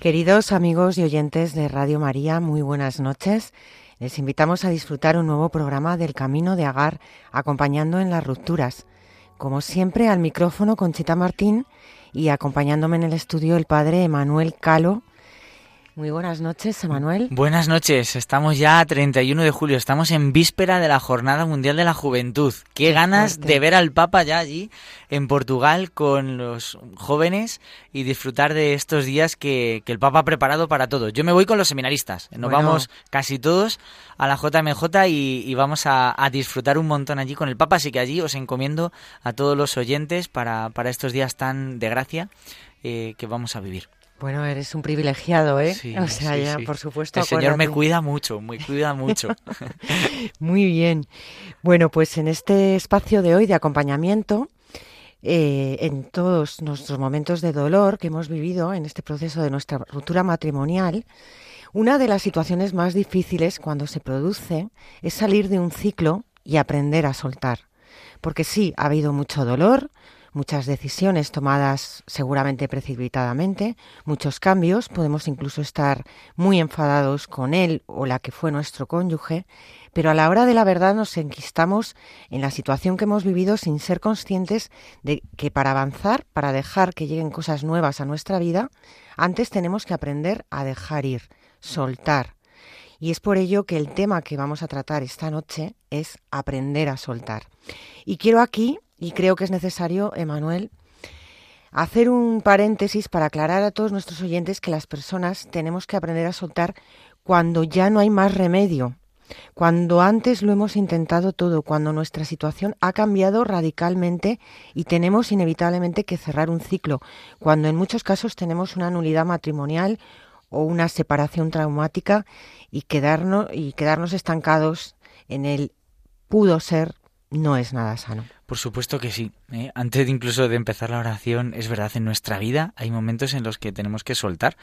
Queridos amigos y oyentes de Radio María, muy buenas noches. Les invitamos a disfrutar un nuevo programa del Camino de Agar, acompañando en las rupturas. Como siempre, al micrófono Conchita Martín y acompañándome en el estudio el padre Emanuel Calo. Muy buenas noches, Emanuel. Buenas noches, estamos ya a 31 de julio, estamos en víspera de la Jornada Mundial de la Juventud. Qué ganas fuerte. de ver al Papa ya allí en Portugal con los jóvenes y disfrutar de estos días que, que el Papa ha preparado para todo. Yo me voy con los seminaristas, nos Bueno. vamos casi todos a la JMJ y, y vamos a, a disfrutar un montón allí con el Papa, así que allí os encomiendo a todos los oyentes para, para estos días tan de gracia eh, que vamos a vivir. Bueno, eres un privilegiado, ¿eh? Sí, o sea, sí, ya, sí. por supuesto. El Señor me cuida mucho, me cuida mucho. Muy bien. Bueno, pues en este espacio de hoy de acompañamiento, eh, en todos nuestros momentos de dolor que hemos vivido en este proceso de nuestra ruptura matrimonial, una de las situaciones más difíciles cuando se produce es salir de un ciclo y aprender a soltar. Porque sí, ha habido mucho dolor, muchas decisiones tomadas seguramente precipitadamente, muchos cambios, podemos incluso estar muy enfadados con él o la que fue nuestro cónyuge, pero a la hora de la verdad nos enquistamos en la situación que hemos vivido sin ser conscientes de que para avanzar, para dejar que lleguen cosas nuevas a nuestra vida, antes tenemos que aprender a dejar ir, soltar. Y es por ello que el tema que vamos a tratar esta noche es aprender a soltar. Y quiero aquí, y creo que es necesario, Emanuel, hacer un paréntesis para aclarar a todos nuestros oyentes que las personas tenemos que aprender a soltar cuando ya no hay más remedio, cuando antes lo hemos intentado todo, cuando nuestra situación ha cambiado radicalmente y tenemos inevitablemente que cerrar un ciclo, cuando en muchos casos tenemos una nulidad matrimonial o una separación traumática y quedarnos, y quedarnos estancados en el pudo ser no es nada sano. Por supuesto que sí. ¿eh? Antes de incluso de empezar la oración, es verdad, en nuestra vida hay momentos en los que tenemos que soltar.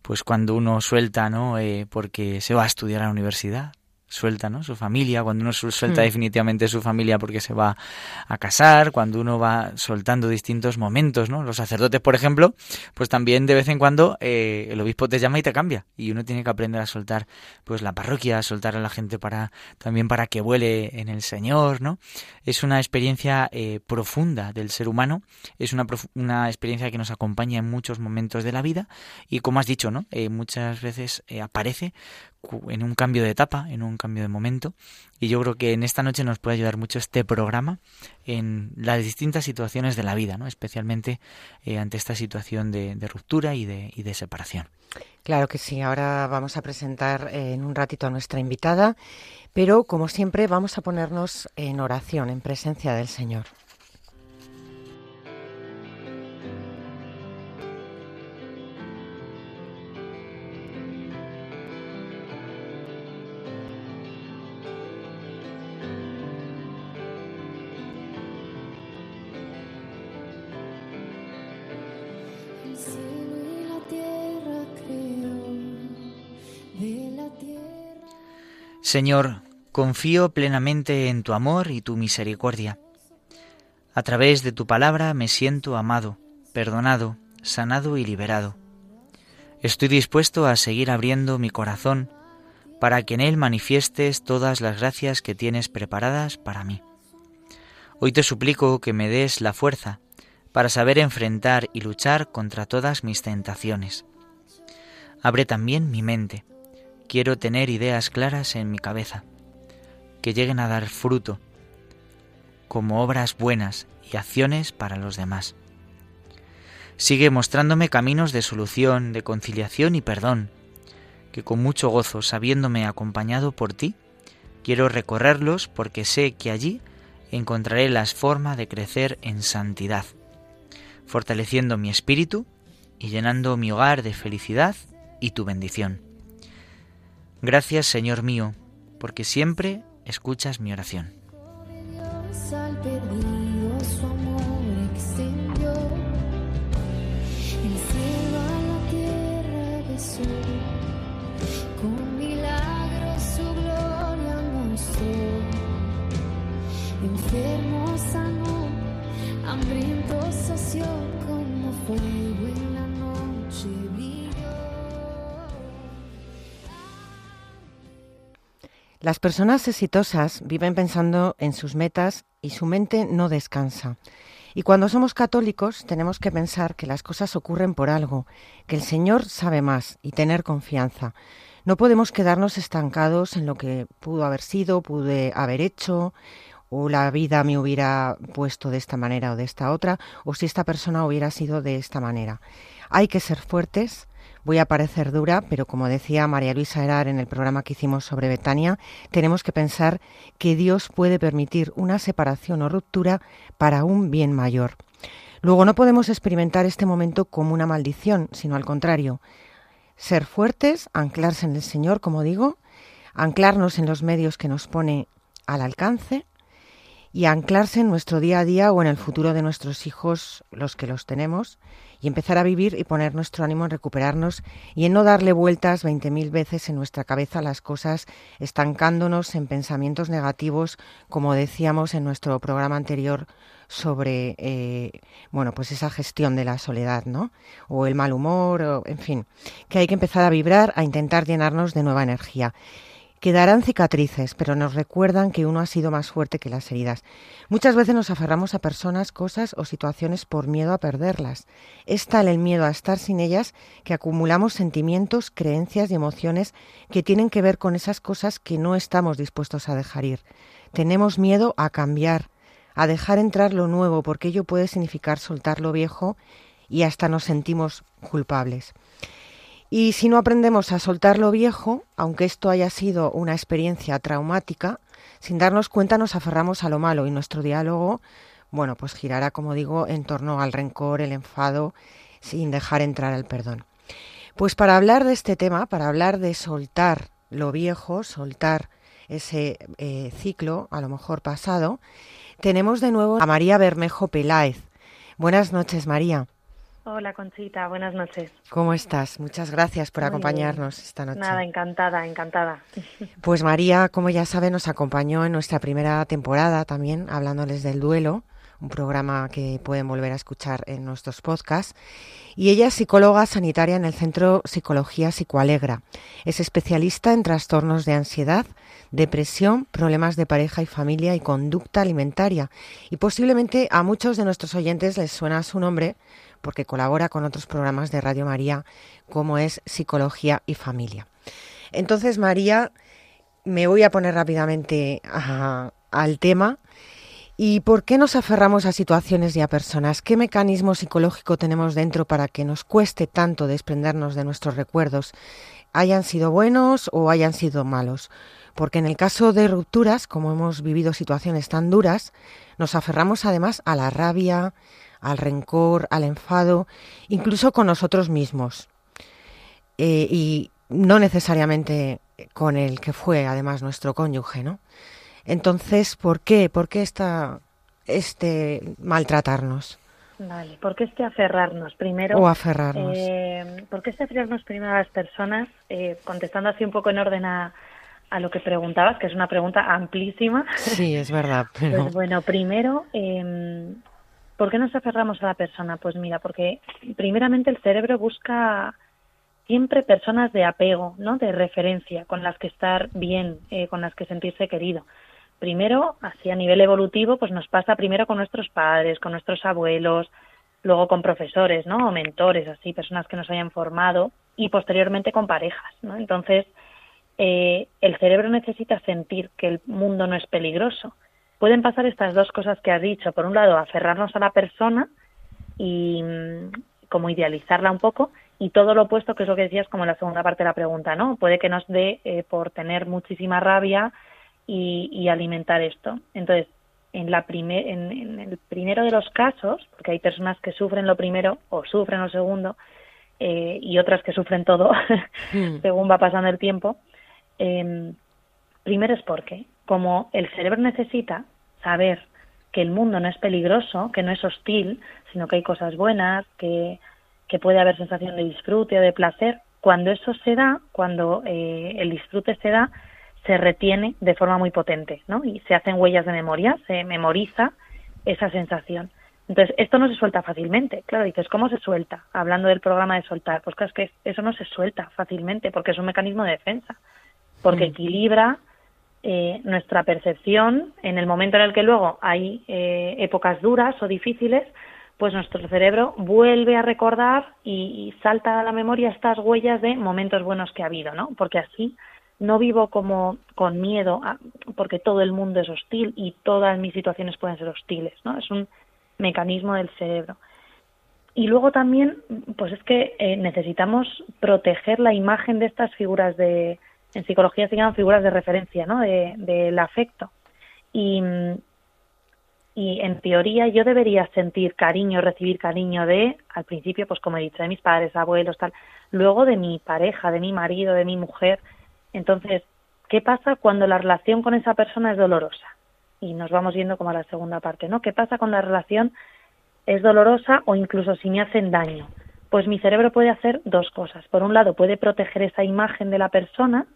Pues cuando uno suelta, ¿no? Eh, porque se va a estudiar a la universidad, suelta, ¿no? Su familia, cuando uno su- suelta Hmm. definitivamente su familia porque se va a casar, cuando uno va soltando distintos momentos, ¿no? Los sacerdotes, por ejemplo, pues también de vez en cuando eh, el obispo te llama y te cambia y uno tiene que aprender a soltar, pues la parroquia, a soltar a la gente para también para que vuele en el Señor, ¿no? Es una experiencia eh, profunda del ser humano, es una, una experiencia que nos acompaña en muchos momentos de la vida y como has dicho, ¿no? Eh, muchas veces eh, aparece en un cambio de etapa, en un cambio de momento y yo creo que en esta noche nos puede ayudar mucho este programa en las distintas situaciones de la vida, ¿no? Especialmente eh, ante esta situación de, ruptura y de, y de separación. Claro que sí, ahora vamos a presentar eh, en un ratito a nuestra invitada, pero como siempre vamos a ponernos en oración, en presencia del Señor. Señor, confío plenamente en tu amor y tu misericordia. A través de tu palabra me siento amado, perdonado, sanado y liberado. Estoy dispuesto a seguir abriendo mi corazón para que en él manifiestes todas las gracias que tienes preparadas para mí. Hoy te suplico que me des la fuerza para saber enfrentar y luchar contra todas mis tentaciones. Abre también mi mente. Quiero tener ideas claras en mi cabeza, que lleguen a dar fruto, como obras buenas y acciones para los demás. Sigue mostrándome caminos de solución, de conciliación y perdón, que con mucho gozo, sabiéndome acompañado por ti, quiero recorrerlos porque sé que allí encontraré las formas de crecer en santidad, fortaleciendo mi espíritu y llenando mi hogar de felicidad y tu bendición. Gracias, Señor mío, porque siempre escuchas mi oración. Dios al perdido su amor extendió. El cielo a la tierra besó. Con milagros su gloria mostró. Enfermo sanó, hambriento sació como fuego Las personas exitosas viven pensando en sus metas y su mente no descansa. Y cuando somos católicos tenemos que pensar que las cosas ocurren por algo, que el Señor sabe más y tener confianza. No podemos quedarnos estancados en lo que pudo haber sido, pude haber hecho, o la vida me hubiera puesto de esta manera o de esta otra, o si esta persona hubiera sido de esta manera. Hay que ser fuertes, voy a parecer dura, pero como decía María Luisa Herar en el programa que hicimos sobre Betania, tenemos que pensar que Dios puede permitir una separación o ruptura para un bien mayor. Luego no podemos experimentar este momento como una maldición, sino al contrario. Ser fuertes, anclarse en el Señor, como digo, anclarnos en los medios que nos pone al alcance y anclarse en nuestro día a día o en el futuro de nuestros hijos, los que los tenemos, y empezar a vivir y poner nuestro ánimo en recuperarnos y en no darle vueltas veinte mil veces en nuestra cabeza las cosas, estancándonos en pensamientos negativos, como decíamos en nuestro programa anterior sobre eh, bueno pues esa gestión de la soledad, ¿no? O el mal humor, o, en fin, que hay que empezar a vibrar, a intentar llenarnos de nueva energía. Quedarán cicatrices, pero nos recuerdan que uno ha sido más fuerte que las heridas. Muchas veces nos aferramos a personas, cosas o situaciones por miedo a perderlas. Es tal el miedo a estar sin ellas que acumulamos sentimientos, creencias y emociones que tienen que ver con esas cosas que no estamos dispuestos a dejar ir. Tenemos miedo a cambiar, a dejar entrar lo nuevo, porque ello puede significar soltar lo viejo y hasta nos sentimos culpables. Y si no aprendemos a soltar lo viejo, aunque esto haya sido una experiencia traumática, sin darnos cuenta nos aferramos a lo malo y nuestro diálogo, bueno, pues girará, como digo, en torno al rencor, el enfado, sin dejar entrar el perdón. Pues para hablar de este tema, para hablar de soltar lo viejo, soltar ese eh, ciclo, a lo mejor pasado, tenemos de nuevo a María Bermejo Peláez. Buenas noches, María. Hola Conchita, buenas noches. ¿Cómo estás? Muchas gracias por Muy acompañarnos esta noche. Nada, encantada, encantada. Pues María, como ya sabe, nos acompañó en nuestra primera temporada también, hablándoles del duelo, un programa que pueden volver a escuchar en nuestros podcasts. Y ella es psicóloga sanitaria en el Centro Psicología Psicoalegra. Es especialista en trastornos de ansiedad, depresión, problemas de pareja y familia y conducta alimentaria. Y posiblemente a muchos de nuestros oyentes les suena su nombre porque colabora con otros programas de Radio María como es Psicología y Familia. Entonces, María, me voy a poner rápidamente al tema. ¿Y por qué nos aferramos a situaciones y a personas? ¿Qué mecanismo psicológico tenemos dentro para que nos cueste tanto desprendernos de nuestros recuerdos, hayan sido buenos o hayan sido malos? Porque en el caso de rupturas, como hemos vivido situaciones tan duras, nos aferramos además a la rabia, al rencor, al enfado, incluso con nosotros mismos. Eh, y no necesariamente con el que fue además nuestro cónyuge, ¿no? Entonces, ¿por qué? ¿Por qué esta, este maltratarnos Vale, ¿por qué este aferrarnos? Primero, o aferrarnos? eh, ¿por qué este aferrarnos primero a las personas? Eh, contestando así un poco en orden a, a lo que preguntabas, que es una pregunta amplísima. Sí, es verdad, pero Pues bueno, primero, eh, ¿por qué nos aferramos a la persona? Pues mira, porque primeramente el cerebro busca siempre personas de apego, ¿no? De referencia, con las que estar bien, eh, con las que sentirse querido. Primero, así a nivel evolutivo, pues nos pasa primero con nuestros padres, con nuestros abuelos, luego con profesores, ¿no? O mentores, así, personas que nos hayan formado, y posteriormente con parejas, ¿no? Entonces, eh, el cerebro necesita sentir que el mundo no es peligroso. Pueden pasar estas dos cosas que has dicho. Por un lado, aferrarnos a la persona y mm, como idealizarla un poco, y todo lo opuesto, que es lo que decías como en la segunda parte de la pregunta, ¿no? Puede que nos dé eh, por tener muchísima rabia y, y alimentar esto. Entonces, en, la primer, en, en el primero de los casos, porque hay personas que sufren lo primero o sufren lo segundo, eh, y otras que sufren todo Mm. según va pasando el tiempo. Eh, primero es porque, como el cerebro necesita saber que el mundo no es peligroso, que no es hostil, sino que hay cosas buenas, que, que puede haber sensación de disfrute o de placer, cuando eso se da, cuando eh, el disfrute se da, se retiene de forma muy potente, ¿no? Y se hacen huellas de memoria, se memoriza esa sensación. Entonces, esto no se suelta fácilmente. Claro, dices, ¿cómo se suelta? Hablando del programa de soltar. Pues claro, es que eso no se suelta fácilmente porque es un mecanismo de defensa. Porque equilibra eh, nuestra percepción en el momento en el que luego hay eh, épocas duras o difíciles, pues nuestro cerebro vuelve a recordar y, salta a la memoria estas huellas de momentos buenos que ha habido, ¿no? Porque así no vivo como con miedo, porque todo el mundo es hostil y todas mis situaciones pueden ser hostiles, ¿no? Es un mecanismo del cerebro. Y luego también, pues es que eh, necesitamos proteger la imagen de estas figuras de, en psicología se llaman figuras de referencia, ¿no? De- Del afecto. Y, y en teoría yo debería sentir cariño, recibir cariño de, al principio, pues como he dicho, de mis padres, abuelos, tal, luego de mi pareja, de mi marido, de mi mujer. Entonces, ¿qué pasa cuando la relación con esa persona es dolorosa? Y nos vamos yendo como a la segunda parte, ¿no? ¿Qué pasa con la relación es dolorosa o incluso si me hacen daño? Pues mi cerebro puede hacer dos cosas. Por un lado, puede proteger esa imagen de la persona.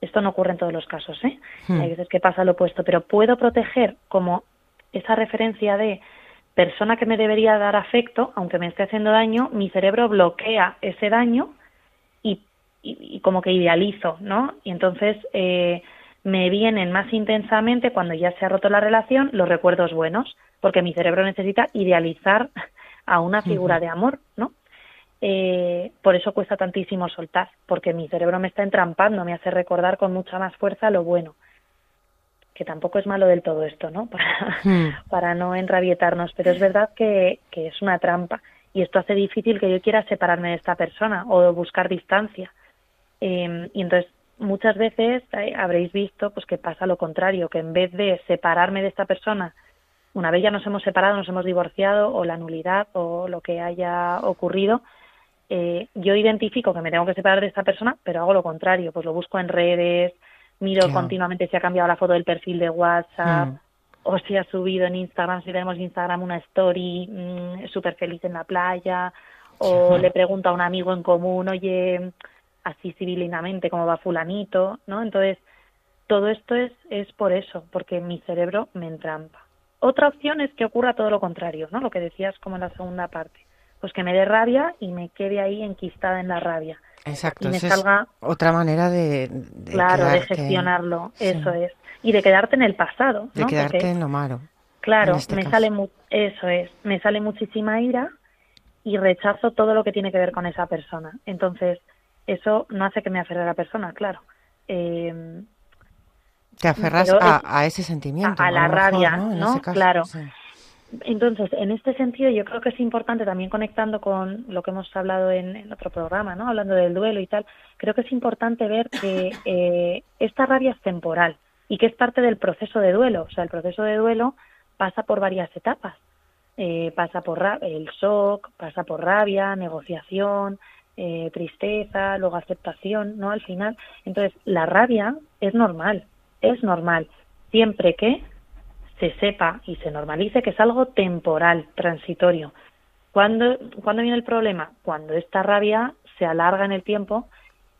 Esto no ocurre en todos los casos, ¿eh? Hmm. Hay veces que pasa lo opuesto, pero puedo proteger como esa referencia de persona que me debería dar afecto, aunque me esté haciendo daño, mi cerebro bloquea ese daño y, y- y como que idealizo, ¿no? Y entonces eh, me vienen más intensamente cuando ya se ha roto la relación los recuerdos buenos, porque mi cerebro necesita idealizar a una figura de amor, ¿no? Eh, por eso cuesta tantísimo soltar, porque mi cerebro me está entrampando, me hace recordar con mucha más fuerza lo bueno que tampoco es malo del todo esto, ¿no? Para, Hmm. para no enrabietarnos, pero es verdad que, que es una trampa y esto hace difícil que yo quiera separarme de esta persona o buscar distancia. Eh, y entonces muchas veces eh, habréis visto pues que pasa lo contrario, que en vez de separarme de esta persona, una vez ya nos hemos separado, nos hemos divorciado o la nulidad o lo que haya ocurrido, eh, yo identifico que me tengo que separar de esta persona, pero hago lo contrario, pues lo busco en redes, miro Claro. continuamente si ha cambiado la foto del perfil de WhatsApp, Mm. o si ha subido en Instagram, si tenemos Instagram una story mm, súper feliz en la playa, o le pregunto a un amigo en común, oye, así civilinamente, ¿cómo va fulanito? ¿no? Entonces, todo esto es, es por eso, porque mi cerebro me entrampa. Otra opción es que ocurra todo lo contrario, ¿no? Lo que decías como en la segunda parte. Pues que me dé rabia y me quede ahí enquistada en la rabia. Exacto, y me es salga otra manera de, de claro, de gestionarlo, eso es. Y de quedarte en el pasado, De ¿no? quedarte Porque- en lo malo. Claro, este me caso. sale mu- eso es, me sale muchísima ira y rechazo todo lo que tiene que ver con esa persona. Entonces, eso no hace que me aferre a la persona, claro. Eh, Te aferras a, es- a ese sentimiento. a- a la mejor, rabia, ¿no? Claro. sí. Entonces, en este sentido, yo creo que es importante también conectando con lo que hemos hablado en, en otro programa, ¿no? Hablando del duelo y tal. Creo que es importante ver que eh, esta rabia es temporal y que es parte del proceso de duelo. O sea, el proceso de duelo pasa por varias etapas. Eh, pasa por ra- el shock, pasa por rabia, negociación, eh, tristeza, luego aceptación, ¿no? Al final. Entonces, la rabia es normal, es normal, siempre que se sepa y se normalice que es algo temporal, transitorio. ¿Cuándo, ¿cuándo viene el problema? Cuando esta rabia se alarga en el tiempo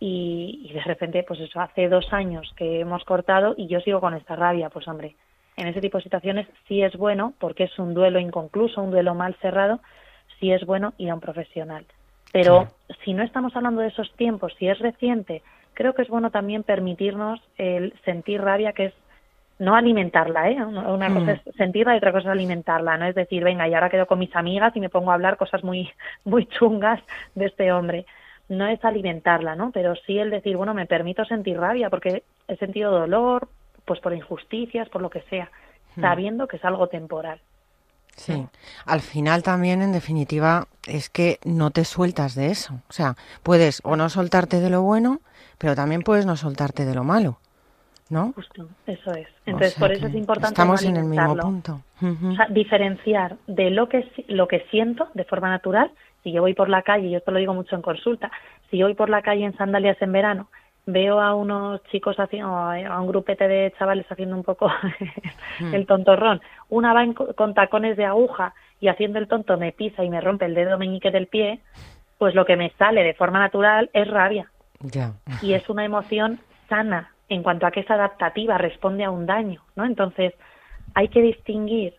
y, y de repente, pues eso, hace dos años que hemos cortado y yo sigo con esta rabia, pues hombre, en ese tipo de situaciones sí es bueno, porque es un duelo inconcluso, un duelo mal cerrado, sí es bueno ir a un profesional. Pero si no estamos hablando de esos tiempos, si es reciente, creo que es bueno también permitirnos el sentir rabia, que es no alimentarla, ¿eh? Una Mm. cosa es sentirla y otra cosa es alimentarla, no es decir, venga, y ahora quedo con mis amigas y me pongo a hablar cosas muy, muy chungas de este hombre. No es alimentarla, ¿no? Pero sí el decir, bueno, me permito sentir rabia porque he sentido dolor, pues por injusticias, por lo que sea, sabiendo que es algo temporal. Sí, al final también, en definitiva, es que no te sueltas de eso. O sea, puedes o no soltarte de lo bueno, pero también puedes no soltarte de lo malo. ¿No? Justo, eso es. Entonces, sea por eso es importante Estamos en el mismo punto. O sea, diferenciar de lo que lo que siento de forma natural. Si yo voy por la calle, yo esto lo digo mucho en consulta, si yo voy por la calle en sandalias en verano, veo a unos chicos haciendo, a un grupete de chavales haciendo un poco el tontorrón, una va en co- con tacones de aguja y haciendo el tonto me pisa y me rompe el dedo meñique del pie, pues lo que me sale de forma natural es rabia Ya. y es una emoción sana en cuanto a que es adaptativa, responde a un daño, ¿no? Entonces, hay que distinguir.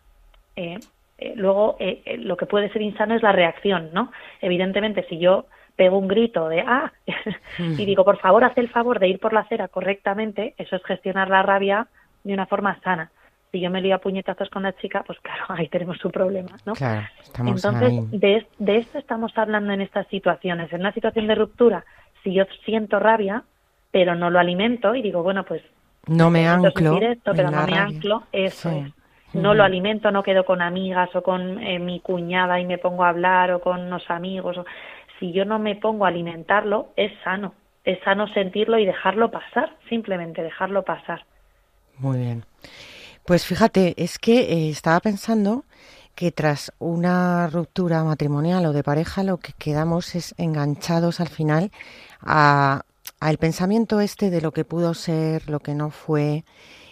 eh, eh, luego, eh, eh, lo que puede ser insano es la reacción, ¿no? Evidentemente, si yo pego un grito de ¡ah! y digo, por favor, haz el favor de ir por la acera correctamente, eso es gestionar la rabia de una forma sana. Si yo me lío a puñetazos con la chica, pues claro, ahí tenemos un problema, ¿no? Claro, estamos Entonces, ahí. de, de esto estamos hablando en estas situaciones. En una situación de ruptura, si yo siento rabia, pero no lo alimento y digo, bueno, pues No me anclo esto, pero no me rabia. anclo, eso Sí. es. No lo alimento, no quedo con amigas o con eh, mi cuñada y me pongo a hablar o con unos amigos. o- Si yo no me pongo a alimentarlo, es sano. Es sano sentirlo y dejarlo pasar, simplemente dejarlo pasar. Muy bien. Pues fíjate, es que eh, estaba pensando que tras una ruptura matrimonial o de pareja lo que quedamos es enganchados al final a al pensamiento este de lo que pudo ser, lo que no fue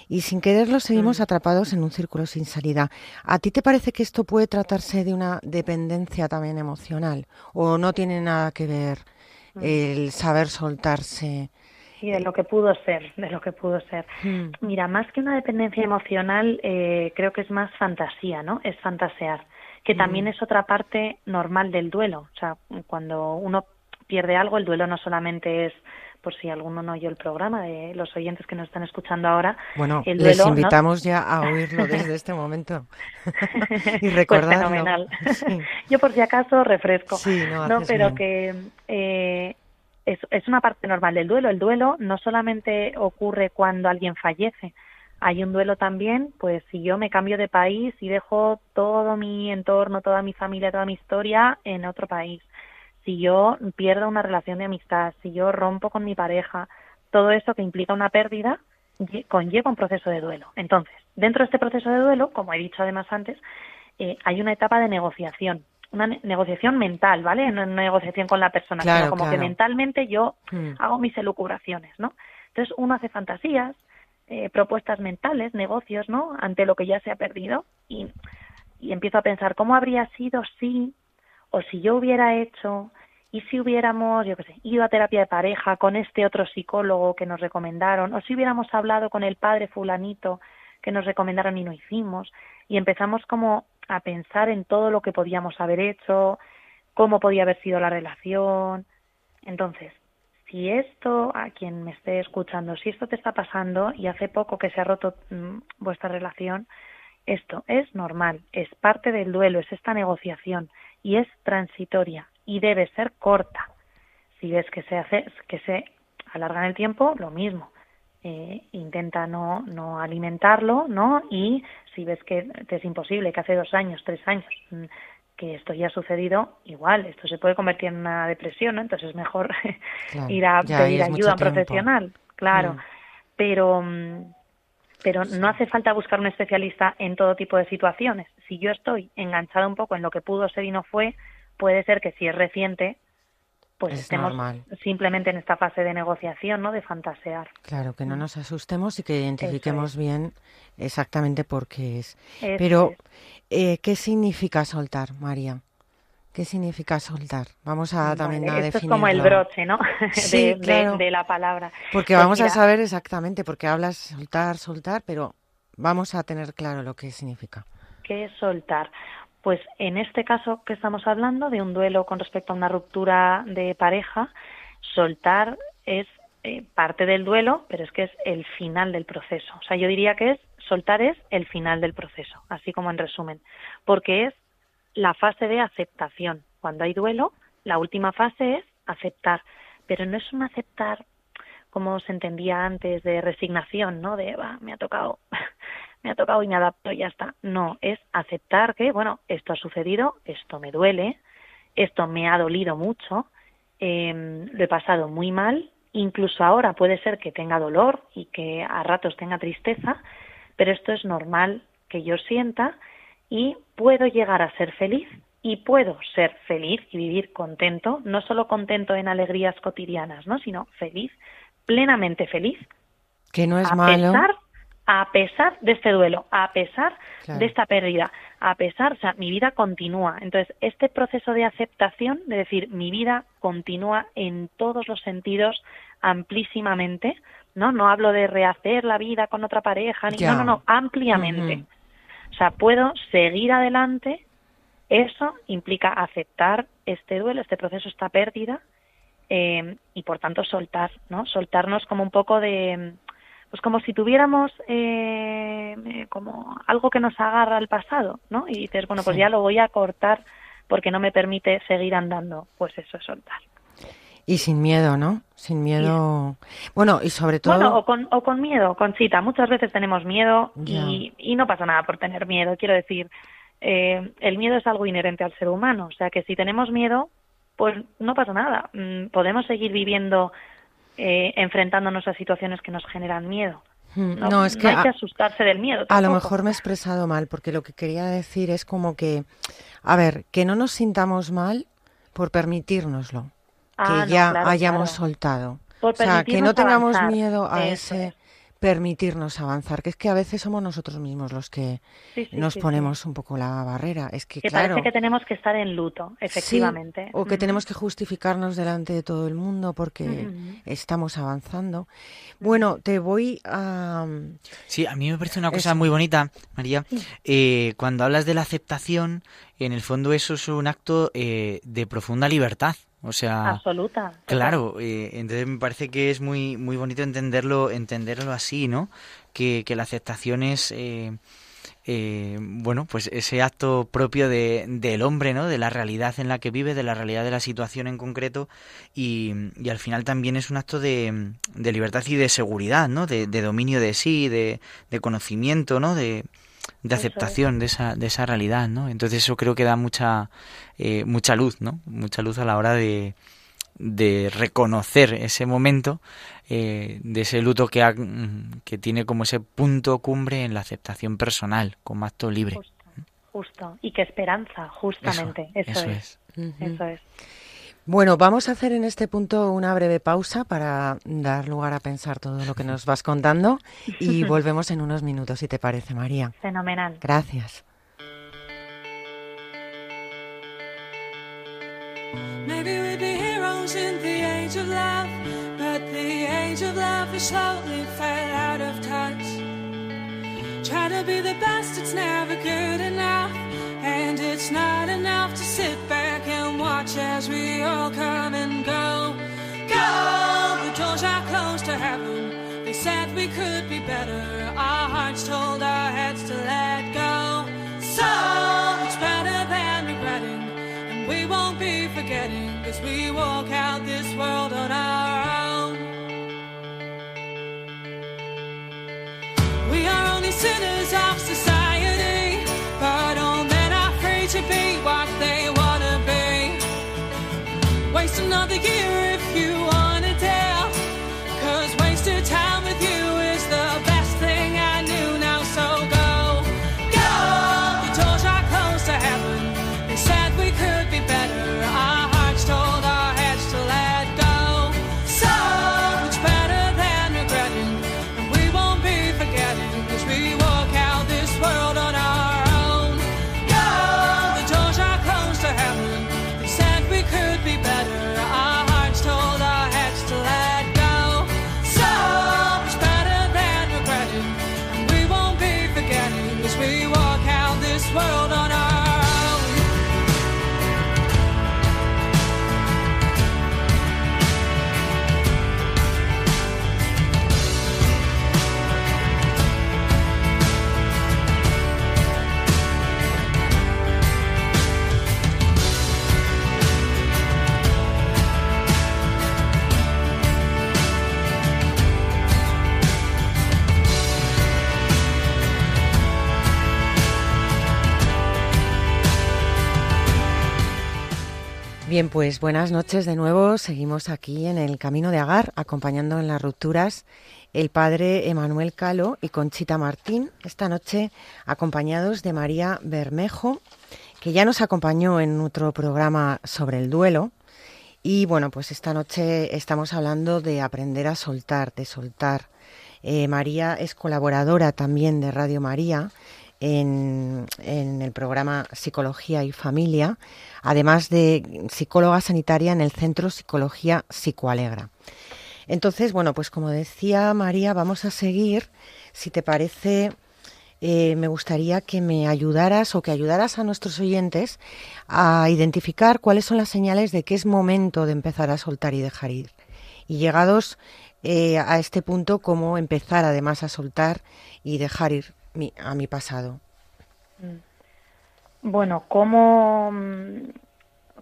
y sin quererlo seguimos atrapados en un círculo sin salida. ¿A ti te parece que esto puede tratarse de una dependencia también emocional o no tiene nada que ver el saber soltarse? Sí, de lo que pudo ser, de lo que pudo ser. Hmm. Mira, más que una dependencia emocional, eh, creo que es más fantasía, ¿no? Es fantasear, que también es otra parte normal del duelo. O sea, cuando uno pierde algo, el duelo no solamente es, por si alguno no oyó el programa, de los oyentes que nos están escuchando ahora, Bueno, el les duelo, ¿no? invitamos ya a oírlo desde este momento y Pues recordarlo. fenomenal. Sí. Yo por si acaso refresco. Sí, no, no pero bien. que eh, es, es una parte normal del duelo. El duelo no solamente ocurre cuando alguien fallece. Hay un duelo también, pues si yo me cambio de país y dejo todo mi entorno, toda mi familia, toda mi historia en otro país. Si yo pierdo una relación de amistad, si yo rompo con mi pareja, todo eso que implica una pérdida lle- conlleva un proceso de duelo. Entonces, dentro de este proceso de duelo, como he dicho además antes, eh, hay una etapa de negociación, una ne- negociación mental, ¿vale? No una negociación con la persona, Claro, sino como que mentalmente yo Mm. hago mis elucubraciones, ¿no? Entonces uno hace fantasías, eh, propuestas mentales, negocios, ¿no? Ante lo que ya se ha perdido y, y empiezo a pensar cómo habría sido si o si yo hubiera hecho y si hubiéramos, yo qué sé, ido a terapia de pareja con este otro psicólogo que nos recomendaron o si hubiéramos hablado con el padre fulanito que nos recomendaron y no hicimos y empezamos como a pensar en todo lo que podíamos haber hecho, cómo podía haber sido la relación. Entonces, si esto, a quien me esté escuchando, si esto te está pasando y hace poco que se ha roto mm, vuestra relación, esto es normal, es parte del duelo, es esta negociación y es transitoria y debe ser corta. Si ves que se hace, que se alarga en el tiempo, lo mismo. Eh, intenta no, no alimentarlo, ¿no? Y si ves que te es imposible, que hace dos años, tres años, mm, que esto ya ha sucedido, igual, esto se puede convertir en una depresión, ¿no? Entonces es mejor Claro, ir a pedir ayuda a un tiempo. profesional, claro. Mm. Pero, mm, pero no hace falta buscar un especialista en todo tipo de situaciones. Si yo estoy enganchada un poco en lo que pudo ser y no fue, puede ser que si es reciente, pues Es estemos normal. simplemente en esta fase de negociación, ¿no? De fantasear. Claro, que no Mm. nos asustemos y que identifiquemos bien exactamente por qué es. Eso Pero, es. eh, ¿qué significa soltar, María? ¿Qué significa soltar? Vamos a también Vale, a esto definirlo. es como el broche, ¿no? Sí, de, claro. de la palabra. Porque Pues vamos a saber exactamente, porque hablas soltar, soltar, pero vamos a tener claro lo que significa. ¿Qué es soltar? Pues en este caso que estamos hablando de un duelo con respecto a una ruptura de pareja, soltar es eh, parte del duelo, pero es que es el final del proceso. O sea, yo diría que es soltar es el final del proceso, así como en resumen, porque es la fase de aceptación. Cuando hay duelo, la última fase es aceptar, pero no es un aceptar como se entendía antes de resignación, ¿no? De, va, me ha tocado, me ha tocado y me adapto y ya está. No, es aceptar que, bueno, esto ha sucedido, esto me duele, esto me ha dolido mucho, eh, lo he pasado muy mal, incluso ahora puede ser que tenga dolor y que a ratos tenga tristeza, pero esto es normal que yo sienta y puedo llegar a ser feliz y puedo ser feliz y vivir contento, no solo contento en alegrías cotidianas, ¿no? sino feliz, plenamente feliz, Que no es a malo. pesar a pesar de este duelo, a pesar Claro. de esta pérdida, a pesar, o sea, mi vida continúa. Entonces, este proceso de aceptación, de decir, mi vida continúa en todos los sentidos amplísimamente, ¿no? No hablo de rehacer la vida con otra pareja, ni, no, no, no, ampliamente. O sea, puedo seguir adelante. Eso implica aceptar este duelo, este proceso, esta pérdida, eh, y por tanto soltar, ¿no? Soltarnos como un poco de, pues como si tuviéramos eh, eh, como algo que nos agarra al pasado, ¿no? Y dices, bueno, pues Sí. ya lo voy a cortar porque no me permite seguir andando. Pues eso es soltar. Y sin miedo, ¿no? Sin miedo. Bueno, y sobre todo. Bueno, o con, o con miedo, Conchita. Muchas veces tenemos miedo y, y no pasa nada por tener miedo. Quiero decir, eh, el miedo es algo inherente al ser humano. O sea que si tenemos miedo, pues no pasa nada. Mm, podemos seguir viviendo eh, enfrentándonos a situaciones que nos generan miedo. Mm, No, no, es que hay que asustarse del miedo. A lo mejor me he expresado mal, porque lo que quería decir es como que, a ver, que no nos sintamos mal por permitírnoslo, Ah, que no, ya claro, hayamos claro. soltado. Por o sea, que no tengamos avanzar. miedo a Eso ese es. Permitirnos avanzar, que es que a veces somos nosotros mismos los que Sí, sí, nos sí, sí. ponemos un poco la barrera. Es que, Que claro, parece que tenemos que estar en luto, sí, efectivamente. o que tenemos que justificarnos delante de todo el mundo porque estamos avanzando. Bueno, te voy a... Sí, a mí me parece una cosa muy bonita, María. eh, cuando hablas de la aceptación, en el fondo eso es un acto eh, de profunda libertad. O sea, Absoluta. Claro, eh, entonces me parece que es muy muy bonito entenderlo entenderlo así, ¿no? Que, que la aceptación es eh, eh, bueno, pues ese acto propio de, del hombre, ¿no? De la realidad en la que vive, de la realidad de la situación en concreto y, y al final también es un acto de, de libertad y de seguridad, ¿no? De, de dominio de sí, de, de conocimiento, ¿no? De, de es. aceptación de esa, de esa realidad, ¿no? Entonces eso creo que da mucha, eh, mucha luz, ¿no? Mucha luz a la hora de, de reconocer ese momento eh, de ese luto que, ha- mm, que tiene como ese punto cumbre en la aceptación personal como acto libre. Justo, justo. Y que esperanza, justamente. Eso, eso es. Eso es. Bueno, vamos a hacer en este punto una breve pausa para dar lugar a pensar todo lo que nos vas contando y volvemos en unos minutos, si te parece, María. Fenomenal. Gracias. Maybe we'd be heroes in the age of love, but the age of love has slowly fell out of touch. Try to be the best, it's never good enough, it's not enough to sit back and watch as we all come and go. Go! The doors are closed to heaven. They said we could be better. Our hearts told our heads to let go. So much better than regretting. And we won't be forgetting, cause we walk out this world on our own. We are only sinners of society, another year Pues buenas noches de nuevo. Seguimos aquí en el Camino de Agar, acompañando en las rupturas el padre Emanuel Calo y Conchita Martín. Esta noche acompañados de María Bermejo, que ya nos acompañó en otro programa sobre el duelo. Y bueno, pues esta noche estamos hablando de aprender a soltar, de soltar. Eh, María es colaboradora también de Radio María en, el programa Psicología y Familia, además de psicóloga sanitaria en el Centro Psicología Psicoalegra. Entonces, bueno, pues como decía María, vamos a seguir. Si te parece, eh, me gustaría que me ayudaras o que ayudaras a nuestros oyentes a identificar cuáles son las señales de que es momento de empezar a soltar y dejar ir. Y llegados eh, a este punto, cómo empezar además a soltar y dejar ir mi- a mi pasado. Bueno, ¿cómo, mm,